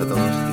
a todos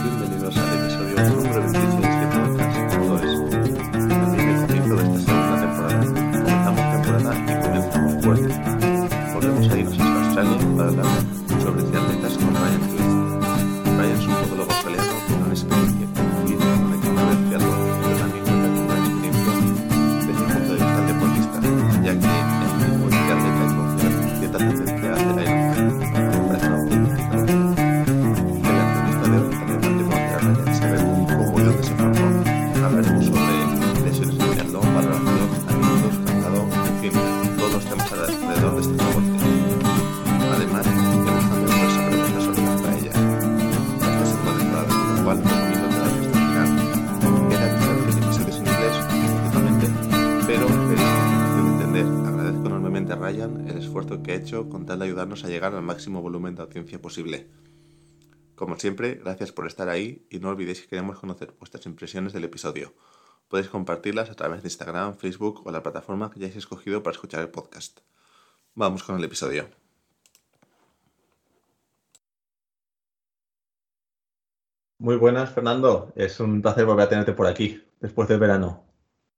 ayudarnos a llegar al máximo volumen de audiencia posible. Como siempre, gracias por estar ahí y no olvidéis que queremos conocer vuestras impresiones del episodio. Podéis compartirlas a través de Instagram, Facebook o la plataforma que hayáis escogido para escuchar el podcast. Vamos con el episodio. Muy buenas, Fernando. Es un placer volver a tenerte por aquí después del verano.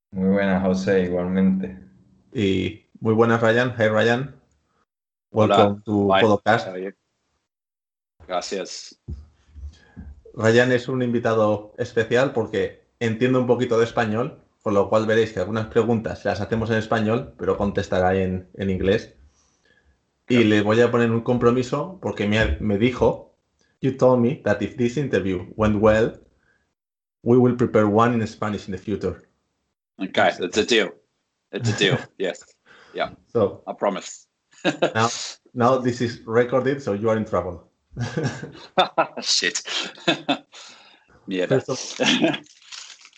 Muy buenas, José, igualmente. Y muy buenas, Ryan. Hey, Ryan. Hola. Welcome to Bye. podcast. Gracias. Ryan es un invitado especial porque entiende un poquito de español, con lo cual veréis que algunas preguntas las hacemos en español, pero contestará en, en inglés. Y le voy a poner un compromiso porque me, me dijo, you told me that if this interview went well, we will prepare one in Spanish in the future. Okay, it's a deal. It's a deal. yes. Yeah, So I promise. Now, now this is recorded, so you are in trouble. Shit. yeah. First of,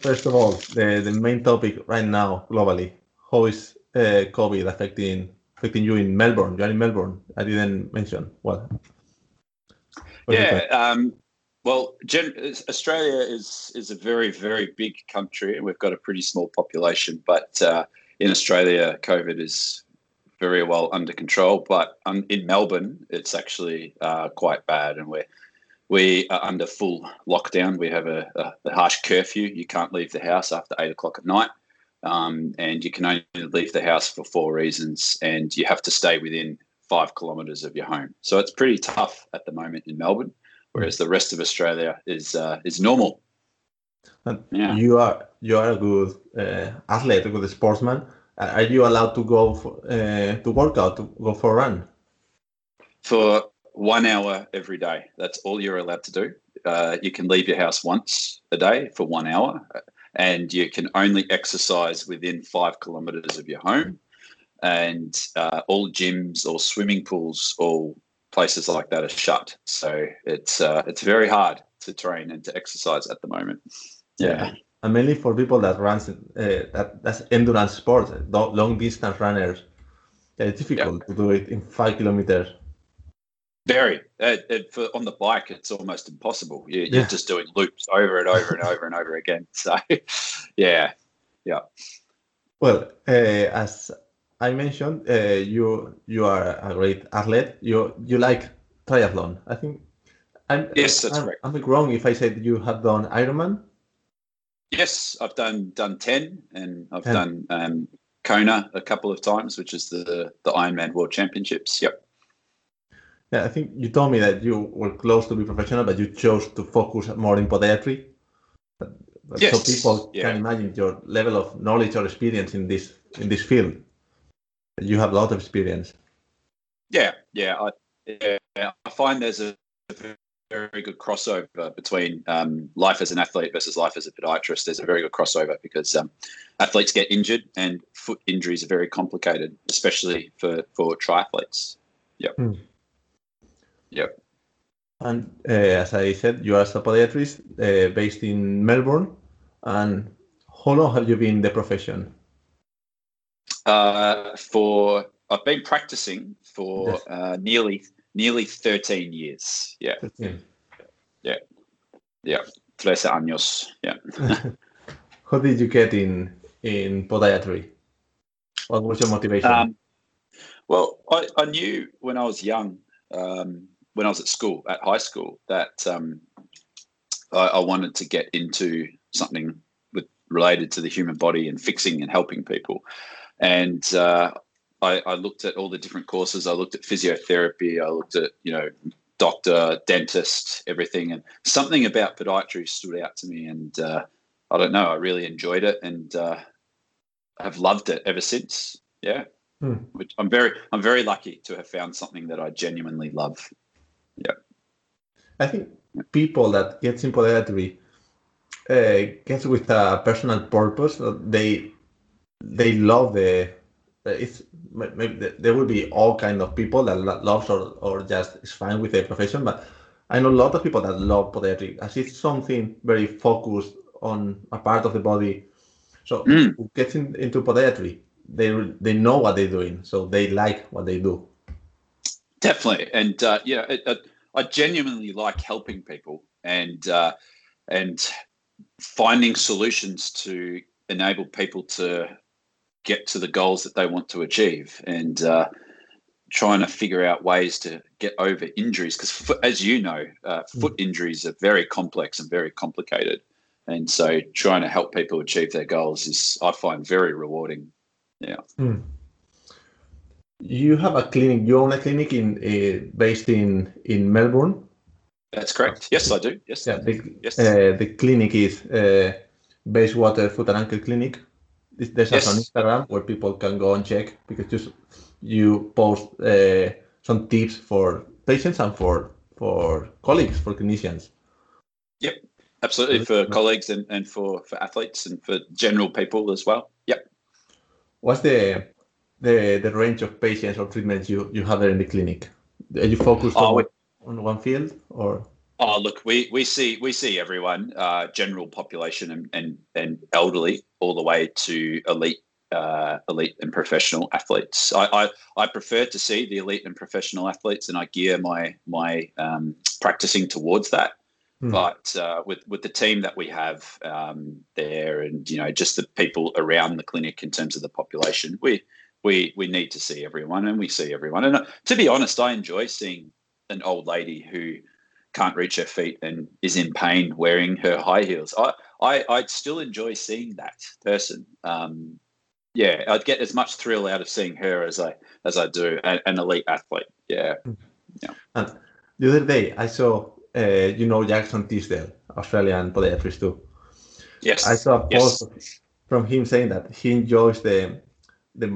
First of all, the, the main topic right now globally, how is uh, COVID affecting affecting you in Melbourne? You are in Melbourne. I didn't mention. Is yeah. Um, well, gen- Australia is is a very very big country, and we've got a pretty small population. But uh, in Australia, COVID is very well under control. But um, in Melbourne, it's actually uh, quite bad, and we're we are under full lockdown. We have a, a, a harsh curfew. You can't leave the house after eight o'clock at night. Um, and you can only leave the house for four reasons, and you have to stay within five kilometres of your home. So it's pretty tough at the moment in Melbourne, whereas the rest of Australia is uh, is normal. And Yeah. You are you are a good uh, athlete, a good sportsman. Are you allowed to go for, uh, to work out, to go for a run? For one hour every day, that's all you're allowed to do. Uh, you can leave your house once a day for one hour, and you can only exercise within five kilometres of your home. And uh, all gyms or swimming pools, all places like that are shut. So it's uh, it's very hard to train and to exercise at the moment. Yeah. And mainly for people that runs uh, that that's endurance sports, long distance runners. It's difficult to do it in five kilometers. Very. Uh, it, for, on the bike, it's almost impossible. You, Yeah. You're just doing loops over and over and over and over again. So, yeah. Yeah. Well, uh, as I mentioned, uh, you you are a great athlete. You you like triathlon. I think. I'm, Yes, that's I'm, correct. I'm wrong if I said you have done Ironman. Yes, I've done done ten, and I've 10. done um, Kona a couple of times, which is the the Ironman World Championships. Yep. Yeah, I think you told me that you were close to be professional, but you chose to focus more in podiatry. But, but so people yeah. can imagine your level of knowledge or experience in this in this field. You have a lot of experience. Yeah, yeah. I, yeah, I find there's a very good crossover between um, life as an athlete versus life as a podiatrist. There's a very good crossover because um, athletes get injured and foot injuries are very complicated, especially for, for triathletes. Yep. Hmm. Yep. And uh, as I said, you are a podiatrist uh, based in Melbourne. And how long have you been in the profession? Uh, for I've been practicing for Yes. uh, nearly nearly 13 years. Yeah. 13. Yeah. 13 años. Yeah. How did you get in in podiatry? What was your motivation? Um, well, I, I knew when I was young, um, when I was at school, at high school, that um, I, I wanted to get into something with related to the human body and fixing and helping people. And uh, I, I, looked at all the different courses. I looked at physiotherapy. I looked at you know doctor, dentist, everything, and something about podiatry stood out to me. And uh, I don't know, I really enjoyed it, and uh, I've loved it ever since. Yeah, hmm. which I'm very I'm very lucky to have found something that I genuinely love. Yeah, I think people that get in podiatry uh, gets with a personal purpose. They they love the it's maybe there will be all kind of people that loves or, or just is fine with their profession but i know a lot of people that love podiatry as it's something very focused on a part of the body. So mm. who gets in, into podiatry they they know what they're doing so they like what they do. Definitely and uh, yeah it, it, i genuinely like helping people and uh, and finding solutions to enable people to get to the goals that they want to achieve and uh, trying to figure out ways to get over injuries because as you know uh, hmm. foot injuries are very complex and very complicated. And so trying to help people achieve their goals is i find very rewarding. Yeah. Mm. you have a clinic you own a clinic in uh, based in in melbourne? That's correct. Yes i do. Yes. Yeah the, yes. Uh, the clinic is uh, bayswater foot and ankle clinic there's yes. on Instagram where people can go and check because just you post uh, some tips for patients and for for colleagues for clinicians. Yep, absolutely for colleagues and, and for for athletes and for general people as well. Yep. What's the the the range of patients or treatments you you have there in the clinic? Are you focused oh, on, on one field or? Oh, look, we, we see we see everyone, uh, general population and, and and elderly, all the way to elite uh, elite and professional athletes. I, I, I prefer to see the elite and professional athletes, and I gear my my um, practicing towards that. Mm. But uh, with with the team that we have um, there, and you know, just the people around the clinic in terms of the population, we we we need to see everyone, and we see everyone. And uh, to be honest, I enjoy seeing an old lady who can't reach her feet and is in pain wearing her high heels. I, I, I still enjoy seeing that person. Um, yeah, I'd get as much thrill out of seeing her as I as I do an, an elite athlete. Yeah, yeah. And the other day I saw, uh, you know, Jackson Tisdale, Australian podiatrist too. Yes, I saw a post yes. from him saying that he enjoys the the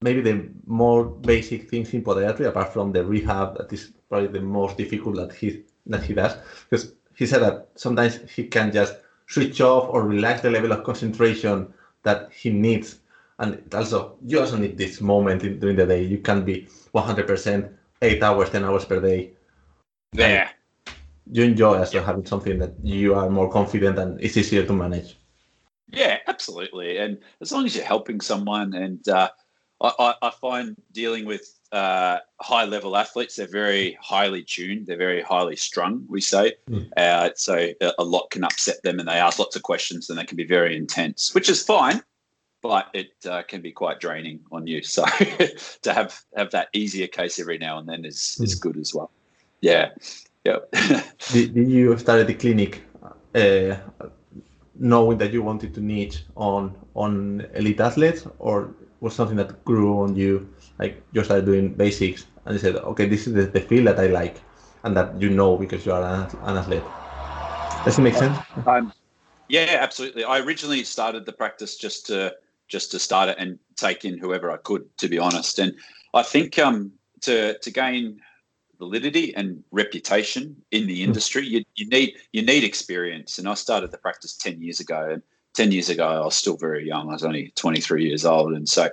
maybe the more basic things in podiatry, apart from the rehab, that is probably the most difficult that he that he does because he said that sometimes he can just switch off or relax the level of concentration that he needs. And also you also need this moment in, during the day. You can't be 100% 8 hours 10 hours per day. Yeah. you enjoy also yeah. having something that you are more confident and it's easier to manage. Yeah absolutely. And as long as you're helping someone and uh, I, I, find dealing with uh, high level athletes, they're very highly tuned, they're very highly strung, we say. Mm. Uh, so a, lot can upset them and they ask lots of questions and they can be very intense, which is fine, but it uh, can be quite draining on you. So to have, have that easier case every now and then is, mm. is good as well. Yeah. Yeah. did, did you start the clinic uh, knowing that you wanted to niche on on elite athletes or was something that grew on you? Like you started doing basics and you said, okay, this is the, the field that I like and that you know because you are an, an athlete. Does it make sense? Um, yeah, absolutely. I originally started the practice just to just to start it and take in whoever I could, to be honest. And I think um, to to gain validity and reputation in the hmm. industry, you, you need you need experience. And I started the practice ten years ago, and 10 years ago, I was still very young. I was only 23 years old. And so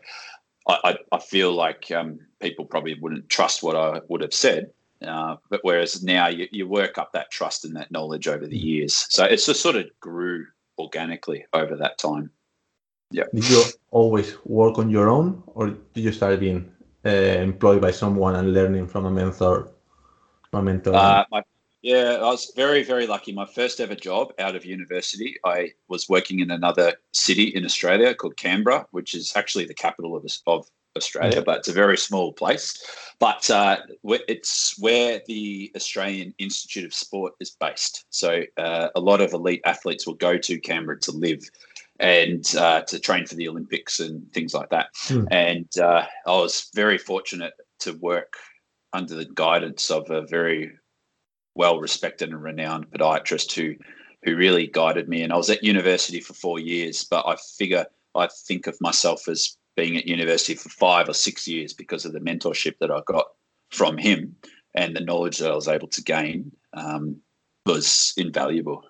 I, I, feel like um, people probably wouldn't trust what I would have said. Uh, but whereas now you, you work up that trust and that knowledge over the years. So it's just sort of grew organically over that time. Yeah. Did you always work on your own or did you start being uh, employed by someone and learning from a mentor? A mentor? Uh, my, yeah, I was very, very lucky. My first ever job out of university, I was working in another city in Australia called Canberra, which is actually the capital of, of Australia, but it's a very small place. But uh, it's where the Australian Institute of Sport is based. So uh, a lot of elite athletes will go to Canberra to live and uh, to train for the Olympics and things like that. Hmm. And uh, I was very fortunate to work under the guidance of a very well respected and renowned podiatrist who who really guided me. And I was at university for four years, but I figure I think of myself as being at university for five or six years because of the mentorship that I got from him and the knowledge that I was able to gain um, was invaluable.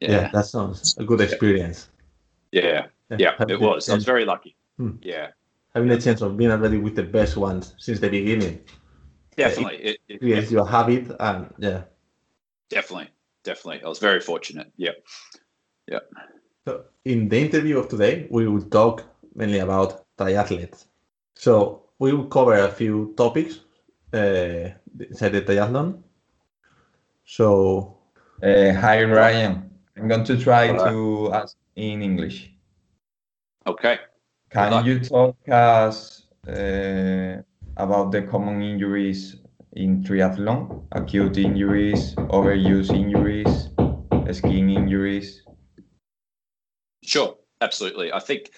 Yeah. yeah. that sounds a good experience. Yeah, yeah, yeah it was. I was very lucky. Hmm. Yeah, having a chance of being already with the best ones since the beginning. Definitely, it, it, it creates your habit, and yeah, definitely, definitely. I was very fortunate. Yeah, yeah. So in the interview of today, we will talk mainly about triathletes. So we will cover a few topics uh, inside the triathlon. So, uh, hi Ryan, I'm going to try to ask in English. Okay. Can you talk us uh, about the common injuries in triathlon? Acute injuries, overuse injuries, skin injuries? Sure, absolutely. I think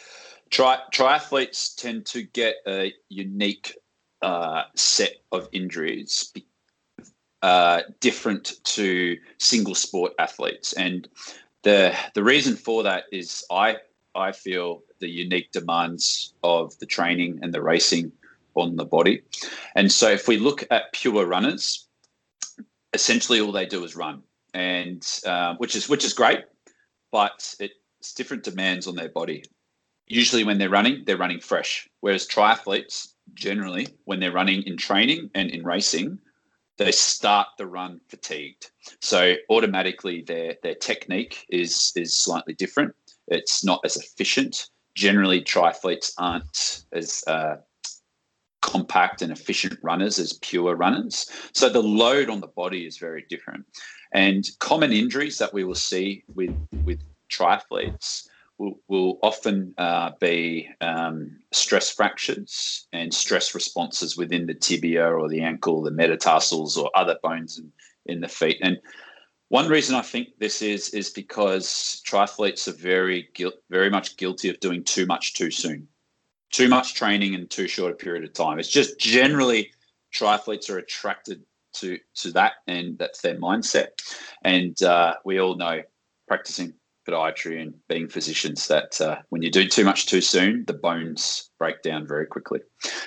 tri- triathletes tend to get a unique uh, set of injuries uh, different to single sport athletes. And the the reason for that is I I feel the unique demands of the training and the racing on the body. And so if we look at pure runners, essentially all they do is run, and uh, which is which is great, but it's different demands on their body. Usually when they're running, they're running fresh. Whereas triathletes, generally, when they're running in training and in racing, they start the run fatigued. So automatically their their technique is is slightly different. It's not as efficient. Generally, triathletes aren't as uh, compact and efficient runners as pure runners. So the load on the body is very different. And common injuries that we will see with with triathletes will, will often uh, be um, stress fractures and stress responses within the tibia or the ankle, the metatarsals, or other bones in, in the feet. And one reason I think this is is because triathletes are very very much guilty of doing too much too soon, too much training in too short a period of time. It's just generally triathletes are attracted to to that, and that's their mindset. And uh, we all know practicing podiatry and being physicians that uh, when you do too much too soon, the bones break down very quickly.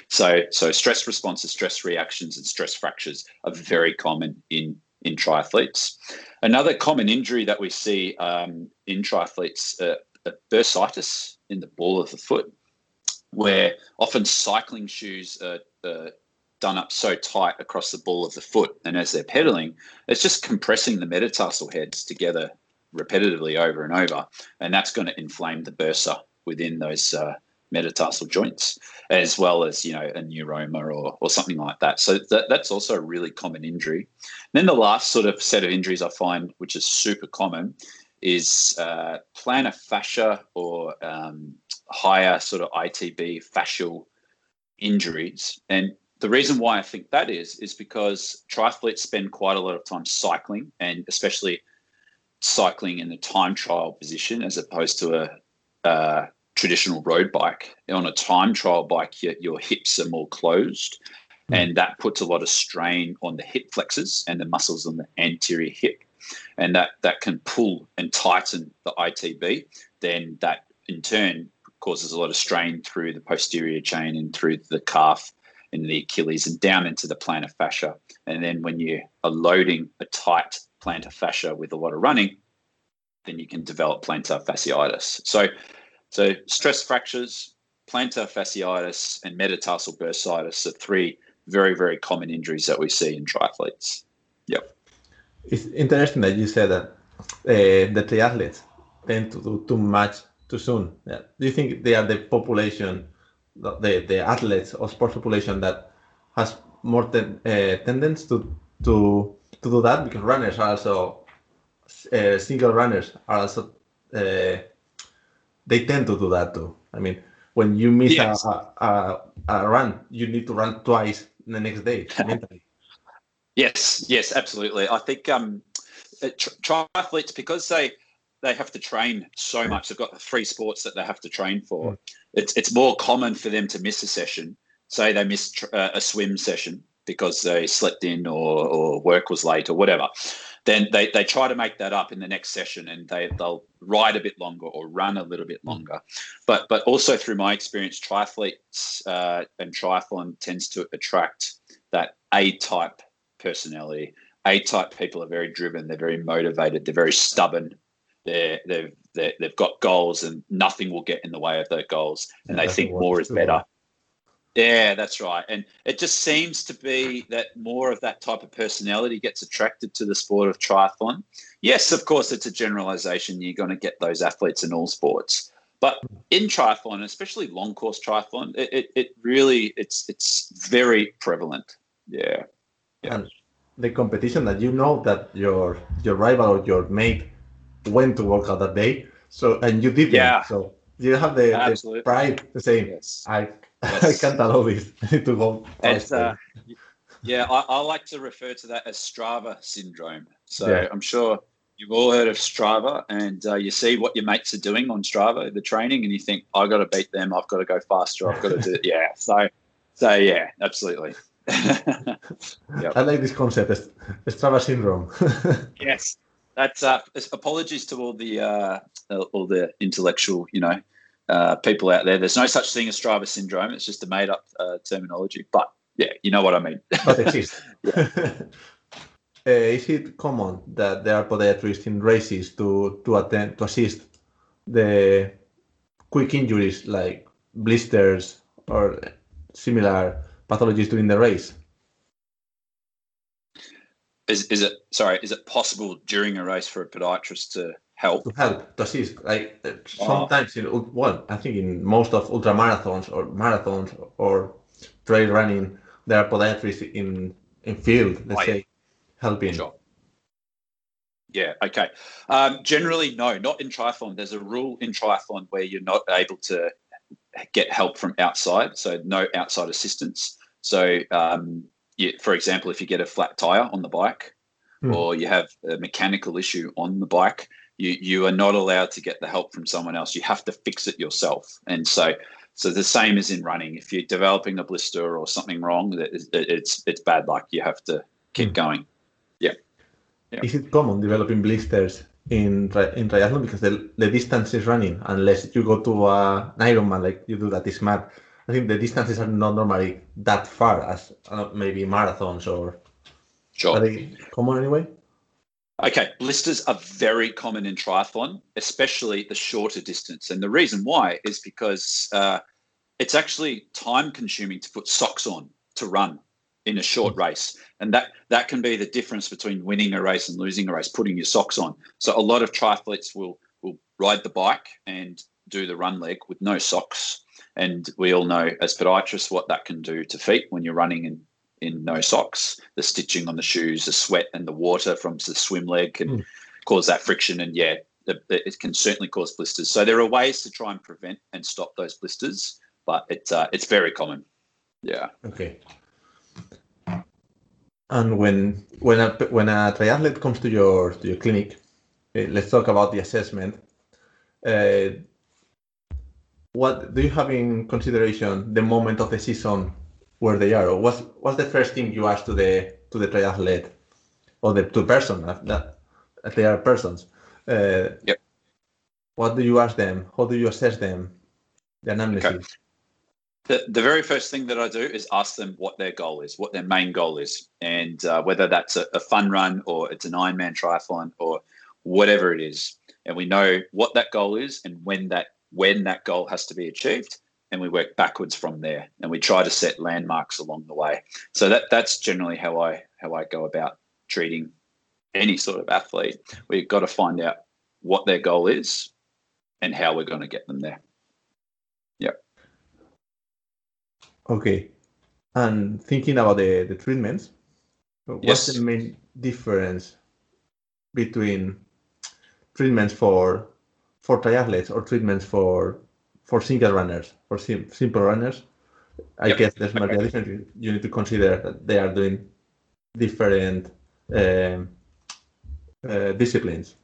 So, so stress responses, stress reactions, and stress fractures are very common in in triathletes. Another common injury that we see um, in triathletes, uh, bursitis in the ball of the foot, where often cycling shoes are, are done up so tight across the ball of the foot, and as they're pedaling, it's just compressing the metatarsal heads together repetitively over and over, and that's going to inflame the bursa within those uh, metatarsal joints, as well as you know a neuroma or, or something like that. So that, that's also a really common injury. And then the last sort of set of injuries I find, which is super common, is uh, plantar fascia or um, higher sort of ITB fascial injuries. And the reason why I think that is is because triathletes spend quite a lot of time cycling, and especially cycling in the time trial position as opposed to a, a traditional road bike. On a time trial bike, your, your hips are more closed, mm. and that puts a lot of strain on the hip flexors and the muscles on the anterior hip, and that that can pull and tighten the ITB. Then that in turn causes a lot of strain through the posterior chain and through the calf and the Achilles and down into the plantar fascia. And then when you are loading a tight plantar fascia with a lot of running, then you can develop plantar fasciitis. So, so stress fractures, plantar fasciitis, and metatarsal bursitis are three very, very common injuries that we see in triathletes. Yep. It's interesting that you said that uh, the triathletes tend to do too much too soon. Yeah. Do you think they are the population, the, the athletes or sports population that has more ten, uh, tendency to to to do that because runners are also uh, single runners are also uh, they tend to do that too. I mean, when you miss yes. a, a, a run, you need to run twice the next day mentally. Yes, yes, absolutely. I think um, triathletes because they they have to train so much. They've got the three sports that they have to train for. Mm. It's it's more common for them to miss a session. Say they missed uh, a swim session because they slept in or or work was late or whatever. Then they, they try to make that up in the next session and they, they'll ride a bit longer or run a little bit mm. longer. But but also through my experience, triathletes uh, and triathlon tends to attract that A type personality. A type people are very driven. They're very motivated. They're very stubborn. They're they've they have got goals, and nothing will get in the way of those goals. And yeah, they think more is better. Yeah, that's right. And it just seems to be that more of that type of personality gets attracted to the sport of triathlon. Yes, of course, it's a generalization. You're going to get those athletes in all sports. But in triathlon, especially long course triathlon, it, it, it really it's it's very prevalent. Yeah. Yeah. And the competition that you know that your your rival or your mate went to work out that day. So and you did yeah. So you have the, the pride to say yes. I yes. I can't allow this to go. And, uh, yeah, I, I, like to refer to that as Strava syndrome. So yeah. I'm sure you've all heard of Strava, and uh, you see what your mates are doing on Strava, the training, and you think, I've got to beat them. I've got to go faster. I've got to do it. Yeah. So, so yeah, absolutely. yep. I like this concept, Strava syndrome. yes, that's uh, apologies to all the uh, all the intellectual, you know, uh, people out there. There's no such thing as Strava syndrome. It's just a made up uh, terminology. But yeah, you know what I mean. but exists. Uh, is it common that there are podiatrists in races to to attend to assist the quick injuries like blisters or similar pathologies during the race? Is, is it sorry? Is it possible during a race for a podiatrist to help? To help to assist, like uh, sometimes in well, I think in most of ultra marathons or marathons or trail running, there are podiatrists in in field. Let's oh, say helping. Sure. Yeah. Okay. Um, generally, no, not in triathlon. There's a rule in triathlon where you're not able to get help from outside, so no outside assistance. So, um, you, for example, if you get a flat tire on the bike, mm. or you have a mechanical issue on the bike, you you are not allowed to get the help from someone else. You have to fix it yourself. And so, so the same as in running. If you're developing a blister or something wrong, it's it's bad luck. You have to keep mm. going. Yeah. yeah. Is it common developing blisters in in triathlon because the, the distance is running unless you go to uh, an Ironman like you do that is mad. I think the distances are not normally that far as uh, maybe marathons or. Sure. Are they common anyway? Okay, blisters are very common in triathlon, especially the shorter distance. And the reason why is because uh, it's actually time consuming to put socks on to run in a short hmm. race. And that, that can be the difference between winning a race and losing a race, putting your socks on. So a lot of triathletes will, will ride the bike and do the run leg with no socks. And we all know as podiatrists what that can do to feet when you're running in, in no socks. The stitching on the shoes, the sweat and the water from the swim leg can mm. cause that friction. And yeah, it can certainly cause blisters. So there are ways to try and prevent and stop those blisters, but it's uh, it's very common. Yeah. Okay. And when when a when a triathlete comes to your to your clinic, uh, let's talk about the assessment. Uh, what do you have in consideration the moment of the season where they are, or what's what's the first thing you ask to the to the triathlete or the to person that, that they are persons? Uh, yep. What do you ask them? How do you assess them? The analysis. Okay. The, the very first thing that I do is ask them what their goal is, what their main goal is, and uh, whether that's a, a, fun run or it's an Ironman triathlon or whatever it is. And we know what that goal is and when that when that goal has to be achieved, and we work backwards from there. And we try to set landmarks along the way. So that that's generally how I how I go about treating any sort of athlete. We've got to find out what their goal is and how we're going to get them there. Yep. Okay. And thinking about the, the treatments, what's yes. the main difference between treatments for for triathletes or treatments for for single runners, for sim- simple runners? I Yep. guess there's might be a Okay. different. You need to consider that they are doing different um, uh, disciplines.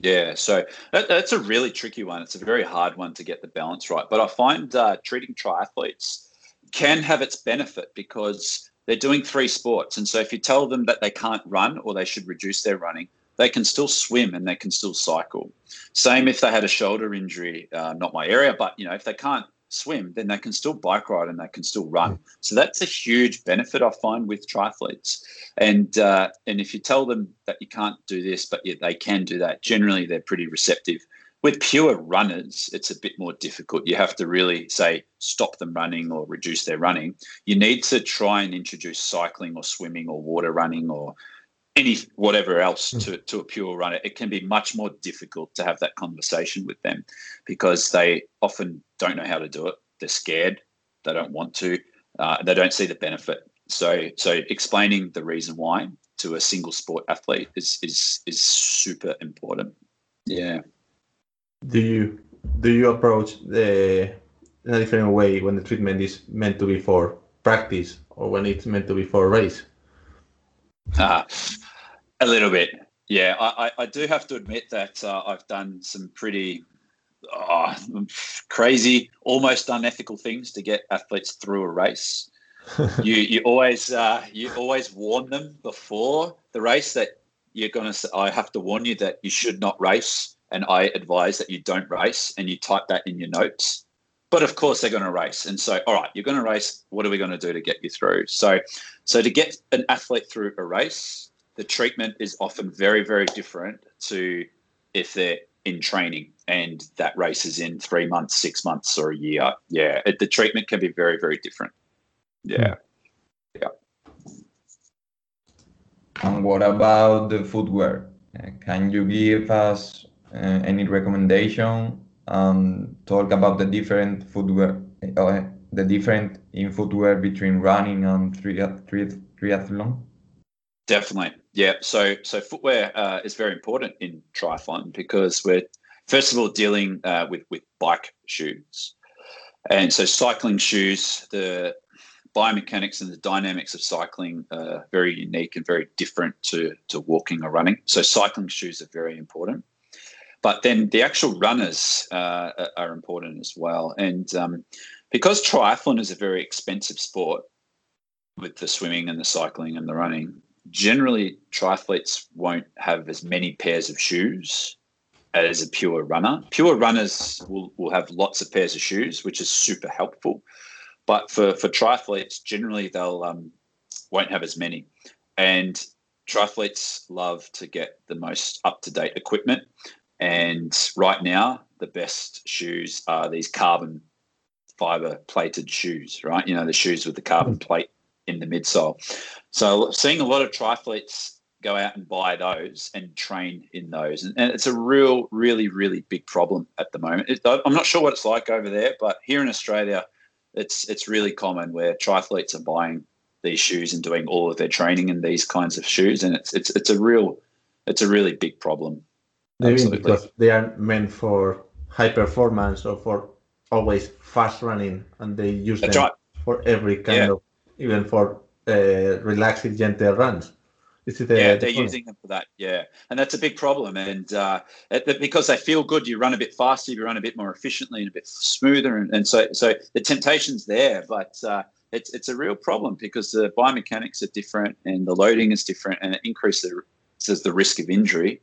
Yeah, so that, that's a really tricky one. It's a very hard one to get the balance right. But I find uh, treating triathletes can have its benefit because they're doing three sports. And so if you tell them that they can't run or they should reduce their running, they can still swim and they can still cycle. Same if they had a shoulder injury, uh, not my area, but you know, if they can't swim, then they can still bike ride and they can still run. So that's a huge benefit I find with triathletes. And uh, and if you tell them that you can't do this, but yet they can do that, generally they're pretty receptive. With pure runners, it's a bit more difficult. You have to really say stop them running or reduce their running. You need to try and introduce cycling or swimming or water running or any whatever else to, to a pure runner. It can be much more difficult to have that conversation with them because they often don't know how to do it. They're scared. They don't want to. Uh, they don't see the benefit. So, so explaining the reason why to a single sport athlete is is is super important. Yeah. Do you do you approach the in a different way when the treatment is meant to be for practice or when it's meant to be for race? Uh, a little bit. Yeah, I, I, I do have to admit that uh, I've done some pretty uh, crazy, almost unethical things to get athletes through a race. you you always uh, you always warn them before the race that you're gonna. I have to warn you that you should not race, and I advise that you don't race, and you type that in your notes. But of course, they're going to race, and so all right, you're going to race. What are we going to do to get you through? So, so to get an athlete through a race, the treatment is often very very different to if they're in training and that race is in three months, six months, or a year. Yeah, it, the treatment can be very very different. Yeah. Yeah. And what about the footwear? Can you give us uh, any recommendation? Um, talk about the different footwear, uh, the different in footwear between running and triath- triath- triathlon. Definitely. Yeah. So so footwear uh, is very important in triathlon because we're first of all dealing uh, with with bike shoes, and so cycling shoes. The biomechanics and the dynamics of cycling are very unique and very different to to walking or running. So cycling shoes are very important. But then the actual runners uh, are- important as well, and um, because triathlon is a very expensive sport, with the swimming and the cycling and the running, generally triathletes won't have as many pairs of shoes as a pure runner. Pure runners will, will have lots of pairs of shoes, which is super helpful. But for, for triathletes, generally they'll um, won't have as many. And triathletes love to get the most up to date equipment. And right now, the best shoes are these carbon fiber plated shoes, right? You know, the shoes with the carbon hmm. plate in the midsole. So seeing a lot of triathletes go out and buy those and train in those, and, and it's a real, really, really big problem at the moment. It, I'm not sure what it's like over there, but here in Australia, it's it's really common where triathletes are buying these shoes and doing all of their training in these kinds of shoes, and it's it's it's a real it's a really big problem. Maybe Absolutely. because they are meant for high performance or for always fast running, and they use That's them right. for every kind Yeah. of, even for uh, relaxed, gentle runs. Is it? Uh, yeah, the they're point? using them for that. Yeah, and that's a big problem. And uh, it- because they feel good, you run a bit faster, you run a bit more efficiently, and a bit smoother. And, and so, so the temptation's there, but uh, it's it's a real problem because the biomechanics are different and the loading is different, and it increases the risk of injury.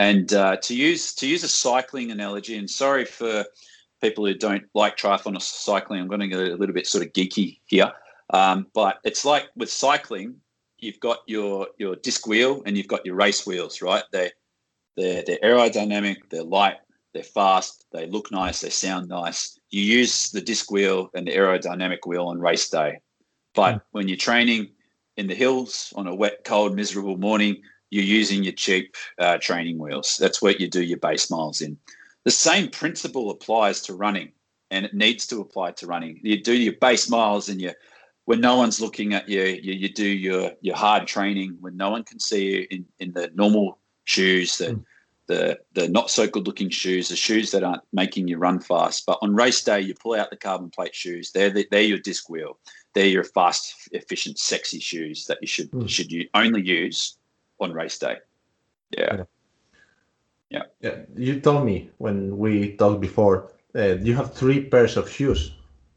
And uh, to use to use a cycling analogy, and sorry for people who don't like triathlon or cycling, I'm going to get a little bit sort of geeky here, um, but it's like with cycling, you've got your your disc wheel and you've got your race wheels, right? They they're they're aerodynamic, they're light, they're fast, they look nice, they sound nice. You use the disc wheel and the aerodynamic wheel on race day, but when you're training in the hills on a wet, cold, miserable morning, you're using your cheap uh, training wheels. That's what you do your base miles in. The same principle applies to running, and it needs to apply to running. You do your base miles and you when no one's looking at you, you, you do your your hard training when no one can see you in, in the normal shoes that Mm. the the not so good looking shoes, the shoes that aren't making you run fast. But on race day, you pull out the carbon plate shoes. They're the, they're your disc wheel. They're your fast, efficient, sexy shoes that you should Hmm. should you only use on race day. Yeah. Yeah. Yeah. You told me when we talked before, uh, you have three pairs of shoes,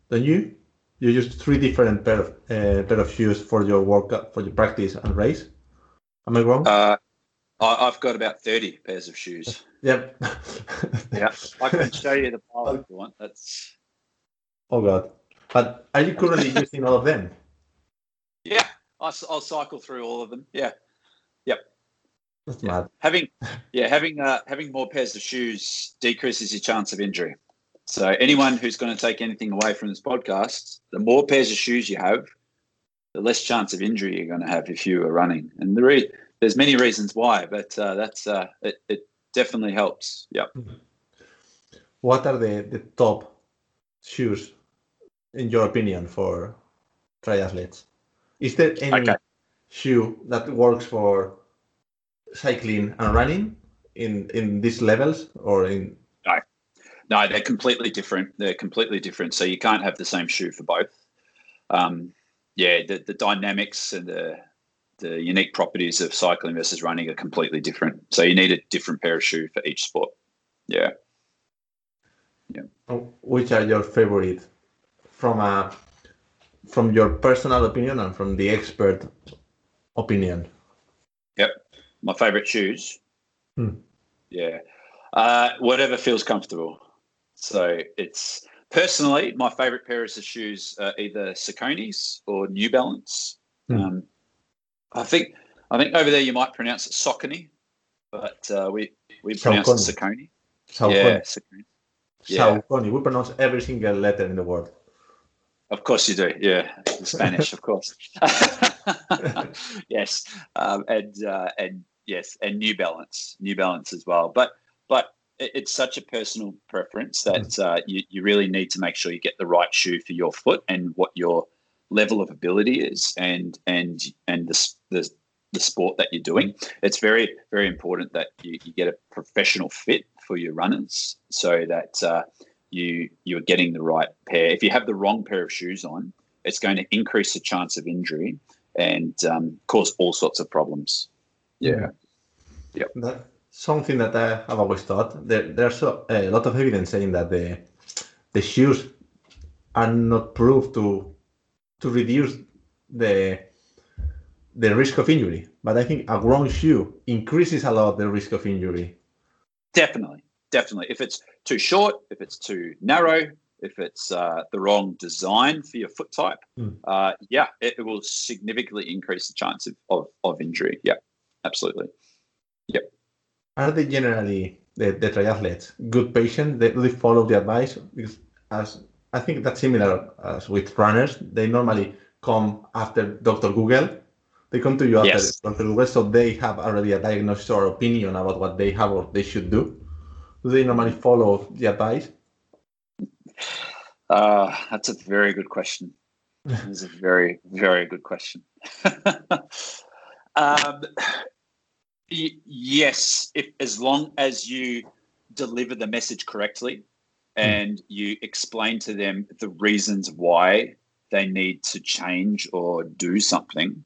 don't you? You use three different pair of uh, pair of shoes for your workout, for your practice and race. Am I wrong? Uh, I, I've got about thirty pairs of shoes. yeah. Yeah, I can show you the pile if you want. That's oh God. But are you currently using all of them? yeah. I, will cycle through all of them. Yeah. That's Yeah. mad. having yeah having uh, having more pairs of shoes decreases your chance of injury so anyone who's going to take anything away from this podcast the more pairs of shoes you have the less chance of injury you're going to have if you are running and the re- there's many reasons why but uh, that's uh, it, it definitely helps yeah What are the, the top shoes, in your opinion, for triathletes? Is there any Okay. shoe that works for cycling and running in in these levels or in? no. No they're completely different. They're completely different. So you can't have the same shoe for both. Um, yeah the, the dynamics and the the unique properties of cycling versus running are completely different. So you need a different pair of shoe for each sport. Yeah. Yeah. Which are your favorite? From a from your personal opinion and from the expert opinion? My favorite shoes. Hmm. Yeah, uh, whatever feels comfortable. So it's personally my favorite pairs of shoes are either Saucony's or New Balance. Hmm. Um, I think I think over there you might pronounce it Saucony, but uh, we we pronounce it Saucony. Yeah, Saucony. Saucony. yeah. Saucony. We pronounce every single letter in the word. Of course you do. Yeah, the Spanish, of course. yes, um, and uh, and yes, and New Balance, New Balance as well. But but it's such a personal preference that uh, you you really need to make sure you get the right shoe for your foot and what your level of ability is, and and and the the the sport that you're doing. It's very very important that you, you get a professional fit for your runners, so that. Uh, you you're getting the right pair. If you have the wrong pair of shoes on, it's going to increase the chance of injury and um, cause all sorts of problems. Yeah. That's something that I have always thought. There, there's a, a lot of evidence saying that the the shoes are not proved to to reduce the the risk of injury. But I think a wrong shoe increases a lot the risk of injury. Definitely, definitely. If it's too short, if it's too narrow, if it's uh, the wrong design for your foot type, Mm. uh, yeah, it, it will significantly increase the chance of, of, of injury. Yeah, absolutely. Yep. Are they generally the, the triathletes good patients? They, do they follow the advice? Because as I think that's similar as with runners, they normally come after Dr. Google. They come to you after Yes. Dr. Google, so they have already a diagnosis or opinion about what they have or they should do. Do they normally follow the advice? Uh, that's a very good question. That's a very, very good question. um, y- yes, if as long as you deliver the message correctly hmm. and you explain to them the reasons why they need to change or do something.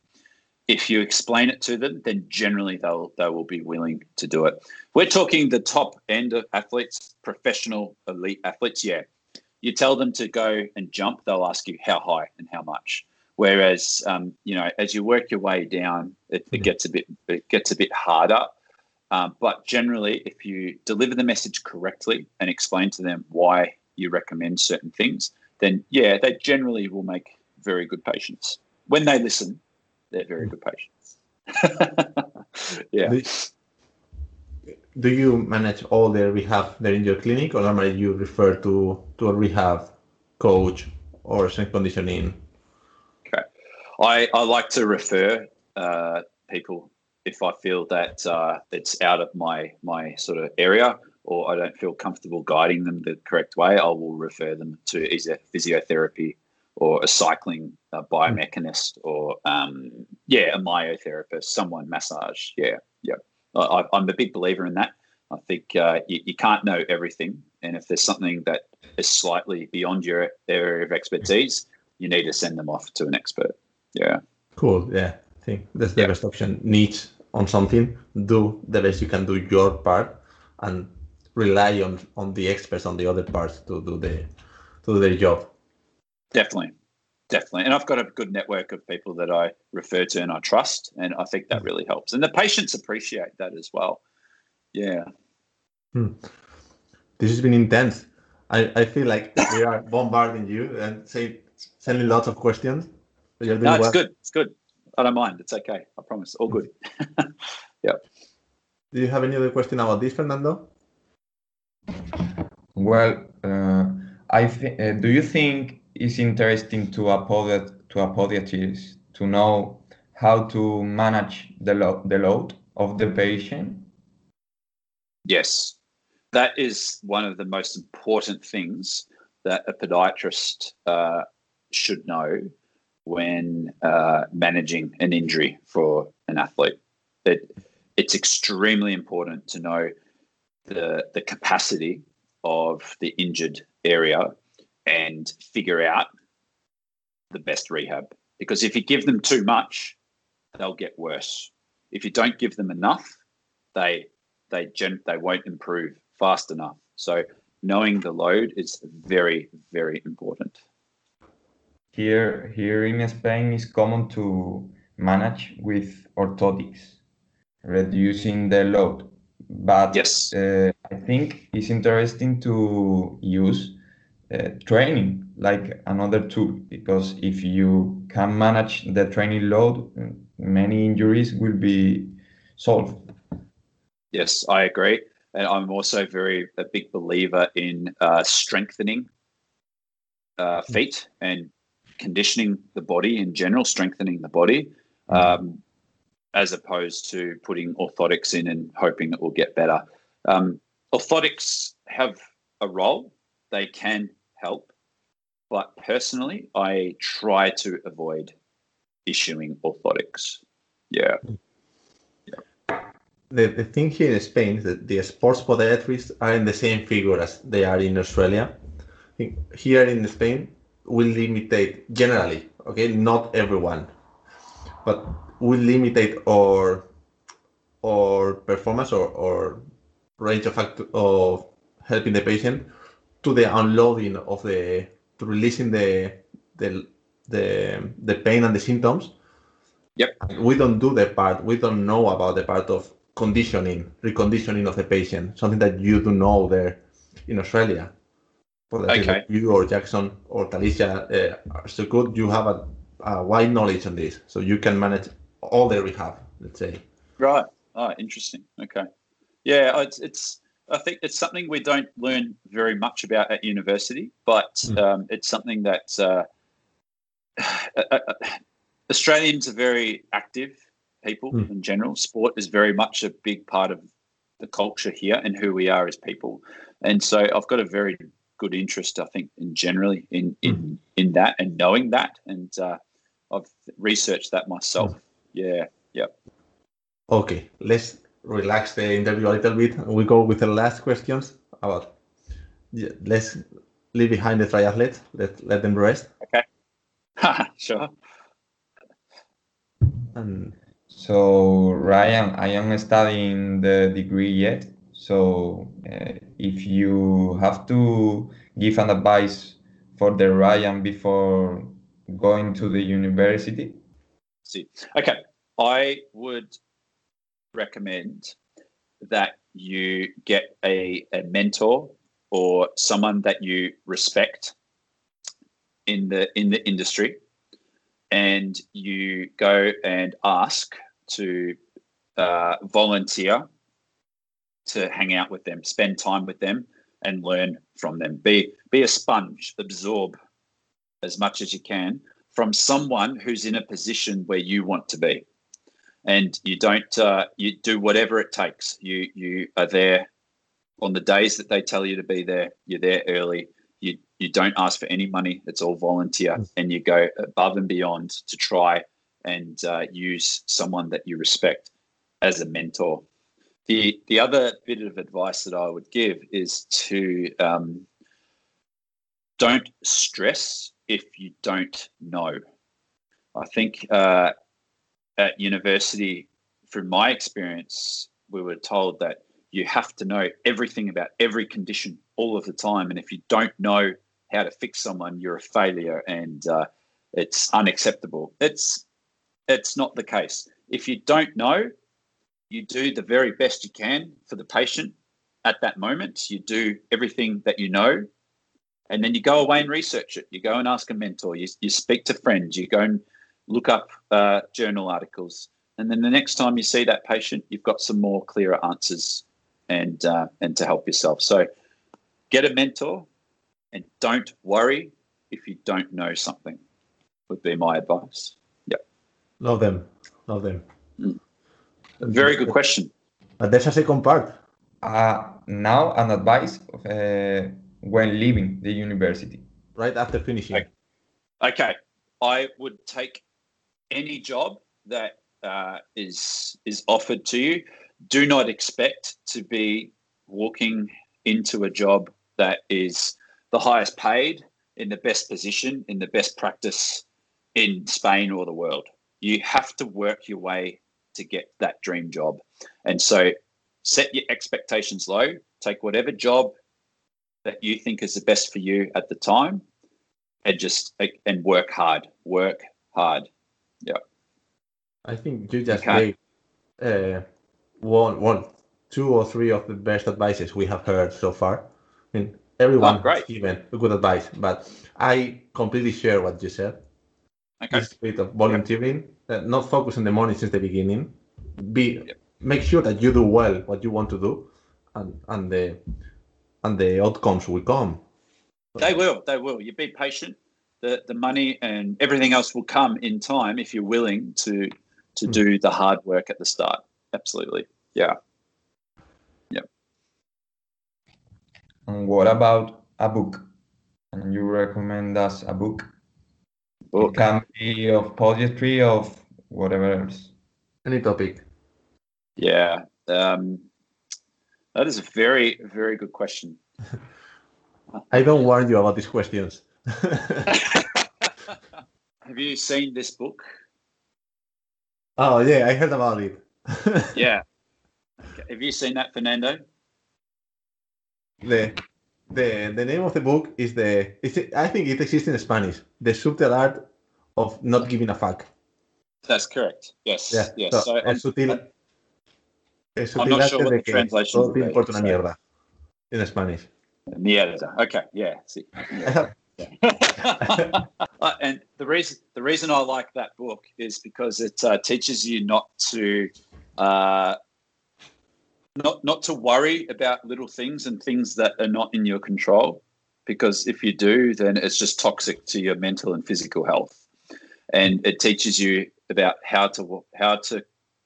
If you explain it to them, then generally they'll they will be willing to do it. We're talking the top end of athletes, professional elite athletes. Yeah, you tell them to go and jump, they'll ask you how high and how much. Whereas, um, you know, as you work your way down, it, it gets a bit it gets a bit harder. Um, but generally, if you deliver the message correctly and explain to them why you recommend certain things, then yeah, they generally will make very good patients. When they listen, they're very good patients. yeah. Do, do you manage all the rehab there in your clinic, or normally you refer to, to a rehab coach or strength conditioning? I, I like to refer uh, people if I feel that uh, it's out of my my sort of area or I don't feel comfortable guiding them the correct way. I will refer them to either physiotherapy or a cycling uh, biomechanist or um, yeah, a myotherapist, someone massage. Yeah, yeah. I, I'm a big believer in that. I think uh, you, you can't know everything, and if there's something that is slightly beyond your area of expertise, you need to send them off to an expert. Yeah. Cool. Yeah. I think that's the Yeah. best option. Niche on something, do the best you can do your part, and rely on on the experts on the other parts to do the to do their job. Definitely. Definitely. And I've got a good network of people that I refer to and I trust. And I think that really helps. And the patients appreciate that as well. Yeah. Hmm. This has been intense. I, I feel like we are bombarding you and say sending lots of questions. But you're doing No, it's well. good. It's good. I don't mind. It's okay. I promise. All good. Yeah. Do you have any other question about this, Fernando? Well, uh, I th- uh, do you think it's interesting to a podiat- to a podiatrist to know how to manage the, lo- the load of the patient? Yes. That is one of the most important things that a podiatrist uh, should know when uh, managing an injury for an athlete. It, it's extremely important to know the, the capacity of the injured area and figure out the best rehab. Because if you give them too much, they'll get worse. If you don't give them enough, they they gen- they won't improve fast enough. So knowing the load is very very important. Here, here in Spain, is common to manage with orthotics, reducing the load. But Yes. uh, I think it's interesting to use uh, training like another tool because if you can manage the training load, many injuries will be solved. Yes, I agree, and I'm also very a big believer in uh, strengthening uh, feet and conditioning the body in general, strengthening the body, um, as opposed to putting orthotics in and hoping it will get better. Um, orthotics have a role; they can help, but personally, I try to avoid issuing orthotics. Yeah. The, the thing here in Spain is that the sports podiatrists are in the same figure as they are in Australia. Here in Spain, we limitate generally, okay, not everyone, but we limitate our our performance or, or range of act of helping the patient to the unloading of the to releasing the the the, the pain and the symptoms. Yep. we don't do the part we don't know about the part of conditioning reconditioning of the patient something that you do know there in australia for Okay. you or jackson or talisha uh, are so good you have a, a wide knowledge on this so you can manage all the rehab let's say Right. Oh, interesting. Okay. Yeah, it's, it's I think it's something we don't learn very much about at university, but Mm. um, it's something that uh, uh, uh, Australians are very active people Mm. in general. Sport is very much a big part of the culture here and who we are as people. And so I've got a very good interest, I think, in generally in in in that and knowing that, and uh, I've researched that myself. Yeah. Yeah. Okay, let's relax the interview a little bit. We go with the last questions about. Yeah, let's leave behind the triathletes. Let let them rest. Okay. sure. And So Ryan, I am studying the degree yet. So uh, if you have to give an advice for the Ryan before going to the university, See, okay, I would recommend that you get a, a mentor or someone that you respect in the in the industry, and you go and ask to uh, volunteer to hang out with them, spend time with them, and learn from them. Be be a sponge, absorb as much as you can from someone who's in a position where you want to be. And you don't uh, you do whatever it takes. You you are there on the days that they tell you to be there you're there early. You you don't ask for any money. It's all volunteer. And you go above and beyond to try and uh, use someone that you respect as a mentor the the other bit of advice that I would give is to um, don't stress if you don't know. I think uh, at university, from my experience, we were told that you have to know everything about every condition all of the time, and if you don't know how to fix someone, you're a failure, and uh, it's unacceptable. It's it's not the case. If you don't know, you do the very best you can for the patient at that moment. You do everything that you know, and then you go away and research it. You go and ask a mentor. You, you speak to friends. You go and look up uh, journal articles, and then the next time you see that patient, you've got some more clearer answers and uh, and to help yourself. So, get a mentor, and don't worry if you don't know something. Would be my advice. Yep. Love them. Love them. Very good question. But there's a second part. Uh, now, an advice uh, when leaving the university. Right after finishing. Okay. okay. I would take any job that uh, is is offered to you. Do not expect to be walking into a job that is the highest paid, in the best position, in the best practice in Spain or the world. You have to work your way to get that dream job. And so set your expectations low, take whatever job that you think is the best for you at the time and just and work hard. Work hard. Yeah. I think you just gave uh, one, one, two or three of the best advices we have heard so far. I mean, everyone oh, has given good advice, but I completely share what you said. Okay. This bit of volunteering, uh, not focus on the money since the beginning. Be yep. make sure that you do well what you want to do, and and the and the outcomes will come. They will. They will. You be patient. The the money and everything else will come in time if you're willing to to mm. do the hard work at the start. Absolutely. Yeah. Yep. And what about a book? And you recommend us a book? Book. It can be of poetry, of whatever else. Any topic. Yeah. Um, that is a very, very good question. I don't warn you about these questions. Have you seen this book? Oh yeah, I heard about it. yeah. Have you seen that, Fernando? The the the name of the book is the it's, I think it exists in Spanish. The subtle art of not giving a fuck. That's correct. Yes. Yeah. Yes. So, el sutil, el sutil I'm not sure what the translation todo be, importa una mierda in Spanish. Mierda. Okay. Yeah. See. Yeah. Uh, and the reason the reason I like that book is because it uh, teaches you not to uh, not not to worry about little things and things that are not in your control. Because if you do, then it's just toxic to your mental and physical health. And it teaches you about how to how to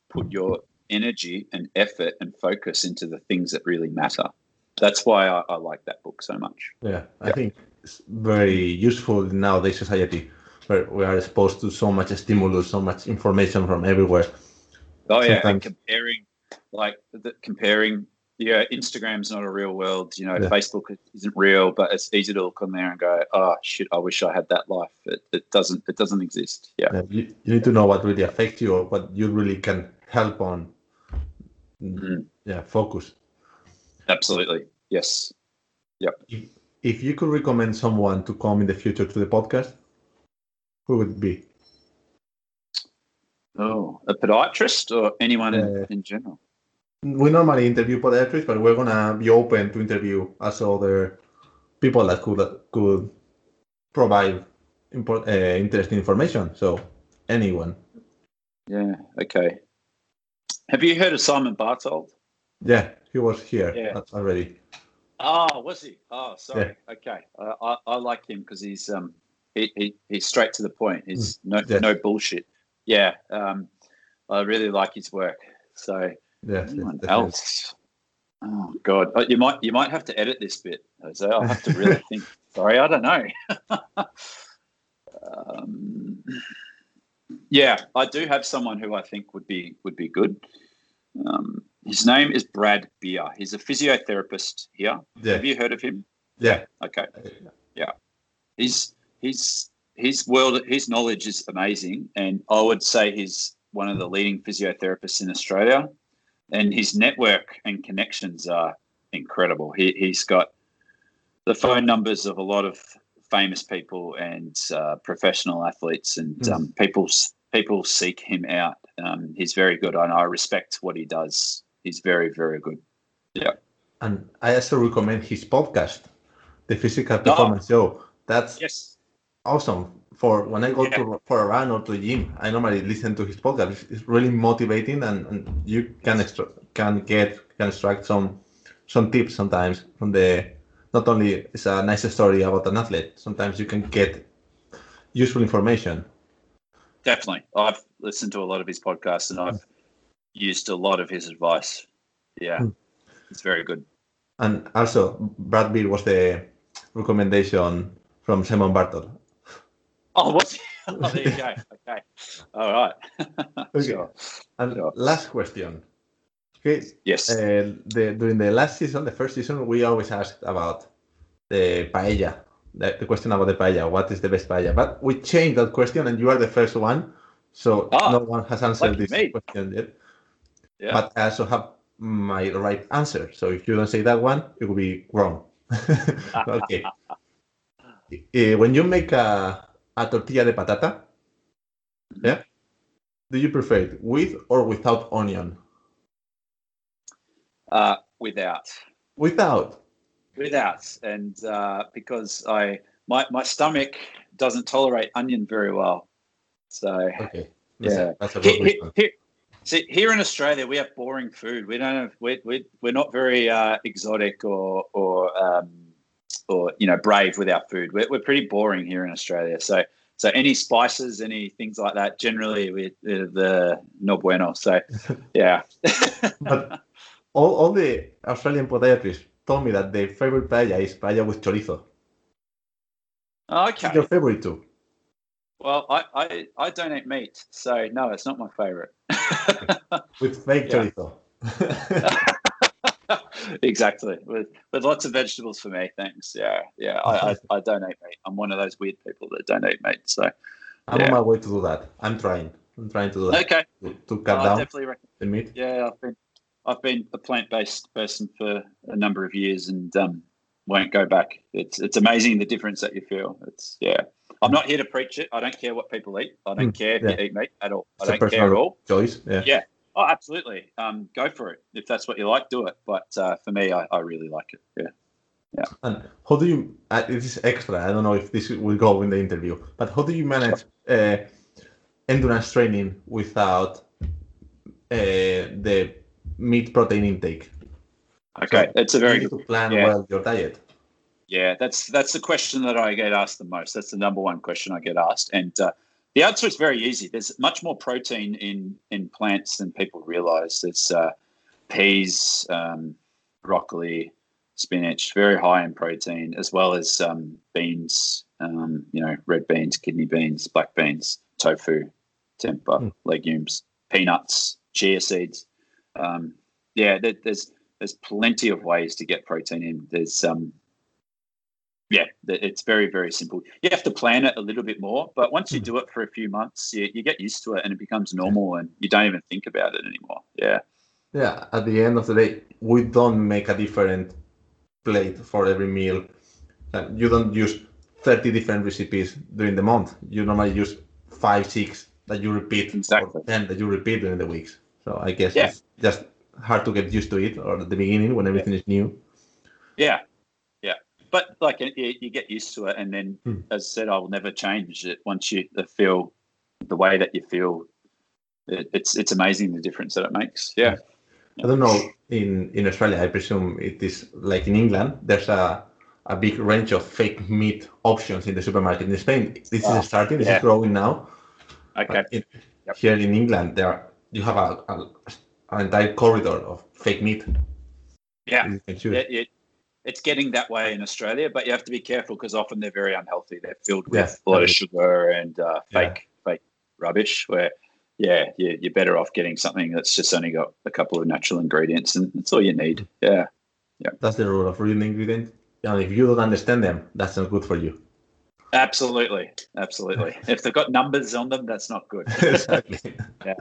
put your energy and effort and focus into the things that really matter. That's why I, I like that book so much. Yeah, I Yeah. think it's very useful in nowadays society where we are exposed to so much stimulus, so much information from everywhere. Oh yeah, and Sometimes- comparing, like the, comparing. Yeah, Instagram's not a real world. You know, Yeah. Facebook isn't real, but it's easy to look on there and go, "Oh shit, I wish I had that life." It, it doesn't. It doesn't exist. Yeah, Yeah, you, you need to know what really affects you or what you really can help on. Mhm. Yeah, focus. absolutely. Yes. If, if you could recommend someone to come in the future to the podcast, who would it be? Oh, a podiatrist or anyone in, in general? We normally interview podiatrists, but we're gonna be open to interview also other people that could could provide import, uh, interesting information. So anyone. Yeah. Okay. Have you heard of Simon Bartold? Yeah, he was here Yeah. already. Oh, was he? Oh, sorry. Yeah. Okay, uh, I I like him because he's um he, he he's straight to the point. He's no Mm, Yes. no bullshit. Yeah, um, I really like his work. So Yes, yes, anyone definitely. else? Oh God, Uh, you might you might have to edit this bit, Jose. I'll have to really think. Sorry, I don't know. um, yeah, I do have someone who I think would be would be good. Um, His name is Brad Beer. He's a physiotherapist here. Yeah. Have you heard of him? Yeah. Okay. Yeah. He's he's his world his knowledge is amazing and I would say he's one of the leading physiotherapists in Australia and his network and connections are incredible. He he's got the phone numbers of a lot of famous people and uh, professional athletes and Mm. um, people people seek him out. Um, he's very good and I respect what he does. He's very very good. Yeah, and I also recommend his podcast, the Physical Performance Show. That's Yes. awesome. For when I go Yeah. to for a run or to the gym, I normally listen to his podcast. It's, it's really motivating, and, and you can extra, can get can extract some some tips sometimes from the. Not only it's a nice story about an athlete. Sometimes you can get useful information. Definitely. I've listened to a lot of his podcasts and I've used a lot of his advice. Yeah. Hmm. It's very good. And also, Brad Beer was the recommendation from Simon Bartold. Oh, what's oh, there you go. Okay. All right. And Sure. last question. Okay, Yes. Uh, the, during the last season, the first season, we always asked about the paella. The, the question about the paella. What is the best paella? But we changed that question, and you are the first one. So Ah, no one has answered this me. question yet. yeah. But I also have my right answer. So if you don't say that one, it will be wrong. okay. Uh, when you make a, a tortilla de patata, yeah, do you prefer it with or without onion? uh, without. Without. Without. And uh, because I my, my stomach doesn't tolerate onion very well. So Okay. That's, Yeah. that's a Here, here, see, here in Australia, we have boring food. We don't have we we we're not very uh, exotic or or um, or you know brave with our food. We're, we're pretty boring here in Australia. So so any spices, any things like that, generally we the, no bueno. So yeah, But all, all the Australian podiatrists told me that their favorite paella is paella with chorizo. Oh, What's okay. your favorite too? Well, I, I I don't eat meat, so no, it's not my favorite. With fake Yeah. chorizo. exactly. With with lots of vegetables for me, thanks. Yeah, yeah. I, I, I don't eat meat. I'm one of those weird people that don't eat meat. So I'm Yeah. on my way to do that. I'm trying. I'm trying to do that. okay, To, to cut I down recommend. the meat. Yeah, I've been I've been a plant based person for a number of years and um, won't go back. It's it's amazing the difference that you feel. It's yeah. I'm not here to preach it. I don't care what people eat. I don't Mm, care if yeah. you eat meat at all. I It's a don't care at all. choice. Yeah. Yeah. Oh, absolutely. Um, go for it. If that's what you like, do it. But uh, for me, I, I really like it. Yeah. Yeah. And how do you? Uh, this is extra. I don't know if this will go in the interview, but how do you manage uh, endurance training without uh, the meat protein intake? Okay. So it's a very good plan yeah. well your diet. Yeah, that's that's the question that I get asked the most. That's the number one question I get asked, and uh, the answer is very easy. There's much more protein in in plants than people realize. There's uh, peas, um, broccoli, spinach, very high in protein, as well as um, beans. Um, you know, red beans, kidney beans, black beans, tofu, tempeh, Mm. legumes, peanuts, chia seeds. Um, yeah, there, there's there's plenty of ways to get protein in. There's um, yeah, it's very, very simple. You have to plan it a little bit more, but once you Mhm. do it for a few months, you, you get used to it and it becomes normal and you don't even think about it anymore. Yeah. Yeah, at the end of the day, we don't make a different plate for every meal. Uh, You don't use 30 different recipes during the month. You normally use five, six that you repeat, Exactly. or 10 that you repeat during the weeks. So I guess Yeah. it's just hard to get used to it or at the beginning when everything is new. Yeah. Yeah. But like you, you get used to it. And then, Hmm. as I said, I will never change it once you feel the way that you feel. It, it's it's amazing the difference that it makes. Yeah. I don't know in, in Australia, I presume it is like in England, there's a, a big range of fake meat options in the supermarket. In Spain, this Ah, is starting, this yeah. is growing now. Okay. In, Yep. Here in England, there are, you have a, a, an entire corridor of fake meat. Yeah. You can choose. It, it, it's getting that way in Australia, but you have to be careful because often they're very unhealthy. They're filled with Yeah, a lot of sugar and uh, Yeah. fake fake rubbish. Where yeah, you, you're better off getting something that's just only got a couple of natural ingredients, and that's all you need. Yeah, yeah. That's the rule of reading ingredients. And if you don't understand them, that's not good for you. absolutely, absolutely. if they've got numbers on them, that's not good. exactly. Yeah.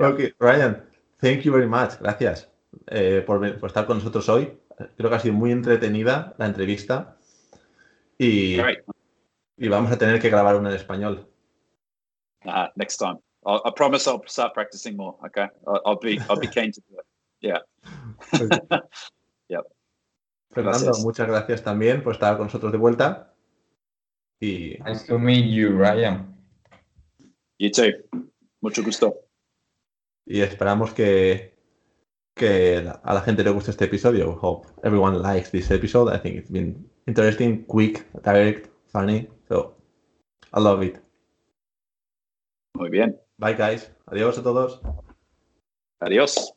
Ok, Ryan, thank you very much. Gracias eh, por, por estar con nosotros hoy. Creo que ha sido muy entretenida la entrevista y, y vamos a tener que grabar una en español. Uh, next time, I'll, I promise I'll start practicing more. Okay, I'll, I'll be I'll be keen to do it. Yeah. Fernando, Gracias. muchas gracias también por estar con nosotros de vuelta. Y Nice to meet you, Ryan. You too. Mucho gusto. y esperamos que, que a la gente le guste este episodio. Hope everyone likes this episode. I think it's been interesting, quick, direct, funny. So I love it. Muy bien. Bye guys. Adiós a todos. Adiós.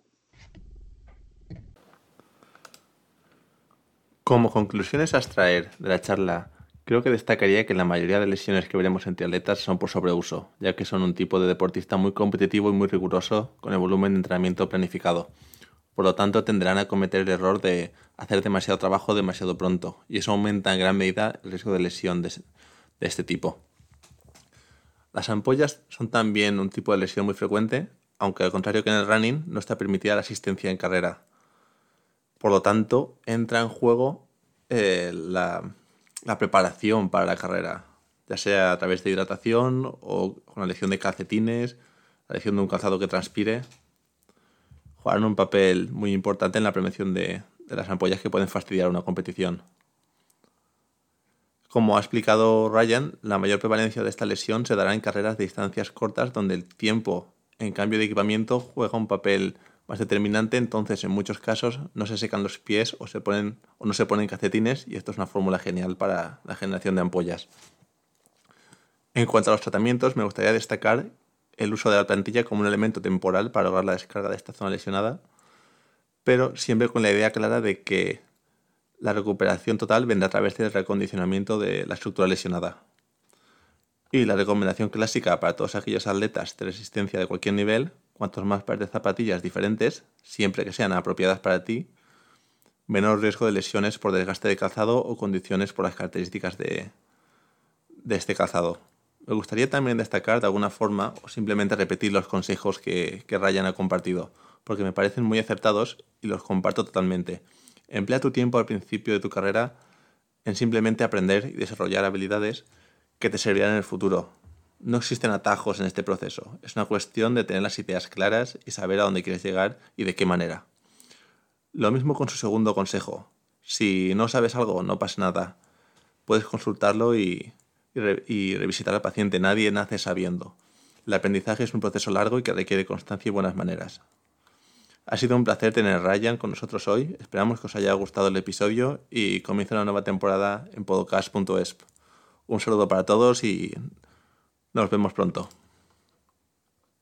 Como conclusiones a extraer de la charla, creo que destacaría que la mayoría de lesiones que veremos en atletas son por sobreuso, ya que son un tipo de deportista muy competitivo y muy riguroso con el volumen de entrenamiento planificado. Por lo tanto, tendrán a cometer el error de hacer demasiado trabajo demasiado pronto, y eso aumenta en gran medida el riesgo de lesión de, este tipo. Las ampollas son también un tipo de lesión muy frecuente, aunque al contrario que en el running, no está permitida la asistencia en carrera. Por lo tanto, entra en juego eh, la, preparación para la carrera, ya sea a través de hidratación o con la elección de calcetines, la elección de un calzado que transpire. Jugarán un papel muy importante en la prevención de, de las ampollas que pueden fastidiar una competición. Como ha explicado Ryan, la mayor prevalencia de esta lesión se dará en carreras de distancias cortas donde el tiempo en cambio de equipamiento juega un papel más determinante, entonces en muchos casos no se secan los pies o, se ponen, o no se ponen calcetines y esto es una fórmula genial para la generación de ampollas. En cuanto a los tratamientos, me gustaría destacar el uso de la plantilla como un elemento temporal para lograr la descarga de esta zona lesionada, pero siempre con la idea clara de que la recuperación total vendrá a través del recondicionamiento de la estructura lesionada. Y la recomendación clásica para todos aquellos atletas de resistencia de cualquier nivel, cuantos más pares de zapatillas diferentes, siempre que sean apropiadas para ti, menor riesgo de lesiones por desgaste de calzado o condiciones por las características de, de este calzado. Me gustaría también destacar de alguna forma o simplemente repetir los consejos que, que Ryan ha compartido, porque me parecen muy acertados y los comparto totalmente. Emplea tu tiempo al principio de tu carrera en simplemente aprender y desarrollar habilidades que te servirán en el futuro. No existen atajos en este proceso, es una cuestión de tener las ideas claras y saber a dónde quieres llegar y de qué manera. Lo mismo con su segundo consejo. Si no sabes algo, no pasa nada. Puedes consultarlo y, y, re- y revisitar al paciente. Nadie nace sabiendo. El aprendizaje es un proceso largo y que requiere constancia y buenas maneras. Ha sido un placer tener a Ryan con nosotros hoy. Esperamos que os haya gustado el episodio y comienza una nueva temporada en podcast.es. Un saludo para todos y nos vemos pronto.